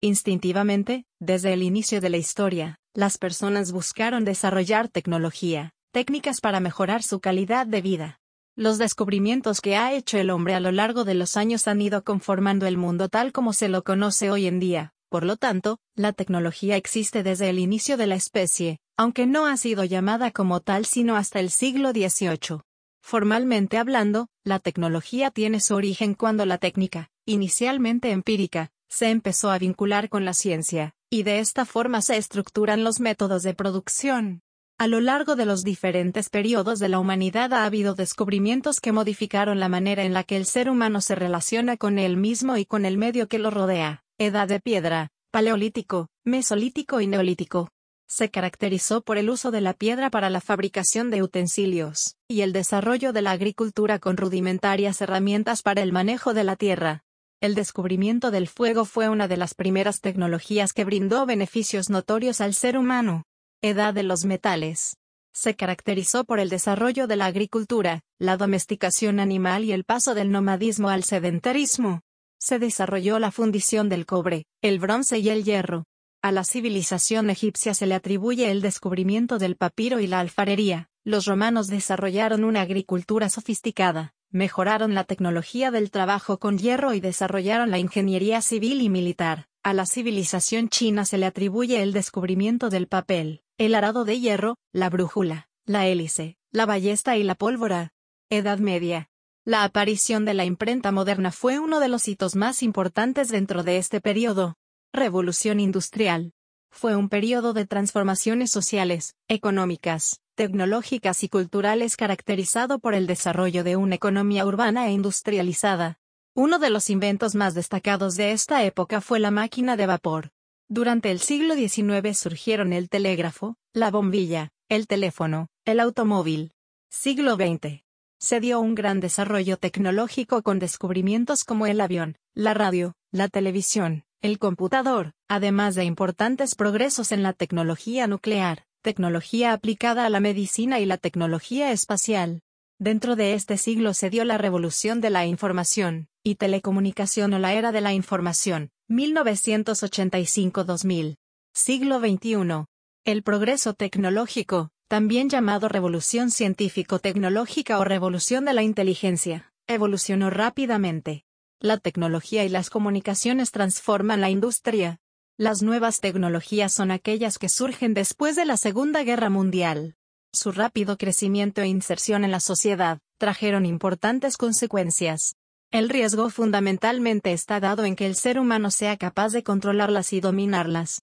Instintivamente, desde el inicio de la historia, las personas buscaron desarrollar tecnología, técnicas para mejorar su calidad de vida. Los descubrimientos que ha hecho el hombre a lo largo de los años han ido conformando el mundo tal como se lo conoce hoy en día, por lo tanto, la tecnología existe desde el inicio de la especie, aunque no ha sido llamada como tal sino hasta el siglo XVIII. Formalmente hablando, la tecnología tiene su origen cuando la técnica, inicialmente empírica, se empezó a vincular con la ciencia, y de esta forma se estructuran los métodos de producción. A lo largo de los diferentes periodos de la humanidad ha habido descubrimientos que modificaron la manera en la que el ser humano se relaciona con él mismo y con el medio que lo rodea. Edad de piedra, paleolítico, mesolítico y neolítico. Se caracterizó por el uso de la piedra para la fabricación de utensilios, y el desarrollo de la agricultura con rudimentarias herramientas para el manejo de la tierra. El descubrimiento del fuego fue una de las primeras tecnologías que brindó beneficios notorios al ser humano. Edad de los metales. Se caracterizó por el desarrollo de la agricultura, la domesticación animal y el paso del nomadismo al sedentarismo. Se desarrolló la fundición del cobre, el bronce y el hierro. A la civilización egipcia se le atribuye el descubrimiento del papiro y la alfarería. Los romanos desarrollaron una agricultura sofisticada, mejoraron la tecnología del trabajo con hierro y desarrollaron la ingeniería civil y militar. A la civilización china se le atribuye el descubrimiento del papel, el arado de hierro, la brújula, la hélice, la ballesta y la pólvora. Edad Media. La aparición de la imprenta moderna fue uno de los hitos más importantes dentro de este periodo. Revolución Industrial. Fue un periodo de transformaciones sociales, económicas, tecnológicas y culturales caracterizado por el desarrollo de una economía urbana e industrializada. Uno de los inventos más destacados de esta época fue la máquina de vapor. Durante el siglo XIX surgieron el telégrafo, la bombilla, el teléfono, el automóvil. Siglo XX. Se dio un gran desarrollo tecnológico con descubrimientos como el avión, la radio, la televisión, el computador, además de importantes progresos en la tecnología nuclear, tecnología aplicada a la medicina y la tecnología espacial. Dentro de este siglo se dio la revolución de la información y telecomunicación o la era de la información, 1985-2000. Siglo XXI. El progreso tecnológico, también llamado revolución científico-tecnológica o revolución de la inteligencia, evolucionó rápidamente. La tecnología y las comunicaciones transforman la industria. Las nuevas tecnologías son aquellas que surgen después de la Segunda Guerra Mundial. Su rápido crecimiento e inserción en la sociedad trajeron importantes consecuencias. El riesgo fundamentalmente está dado en que el ser humano sea capaz de controlarlas y dominarlas.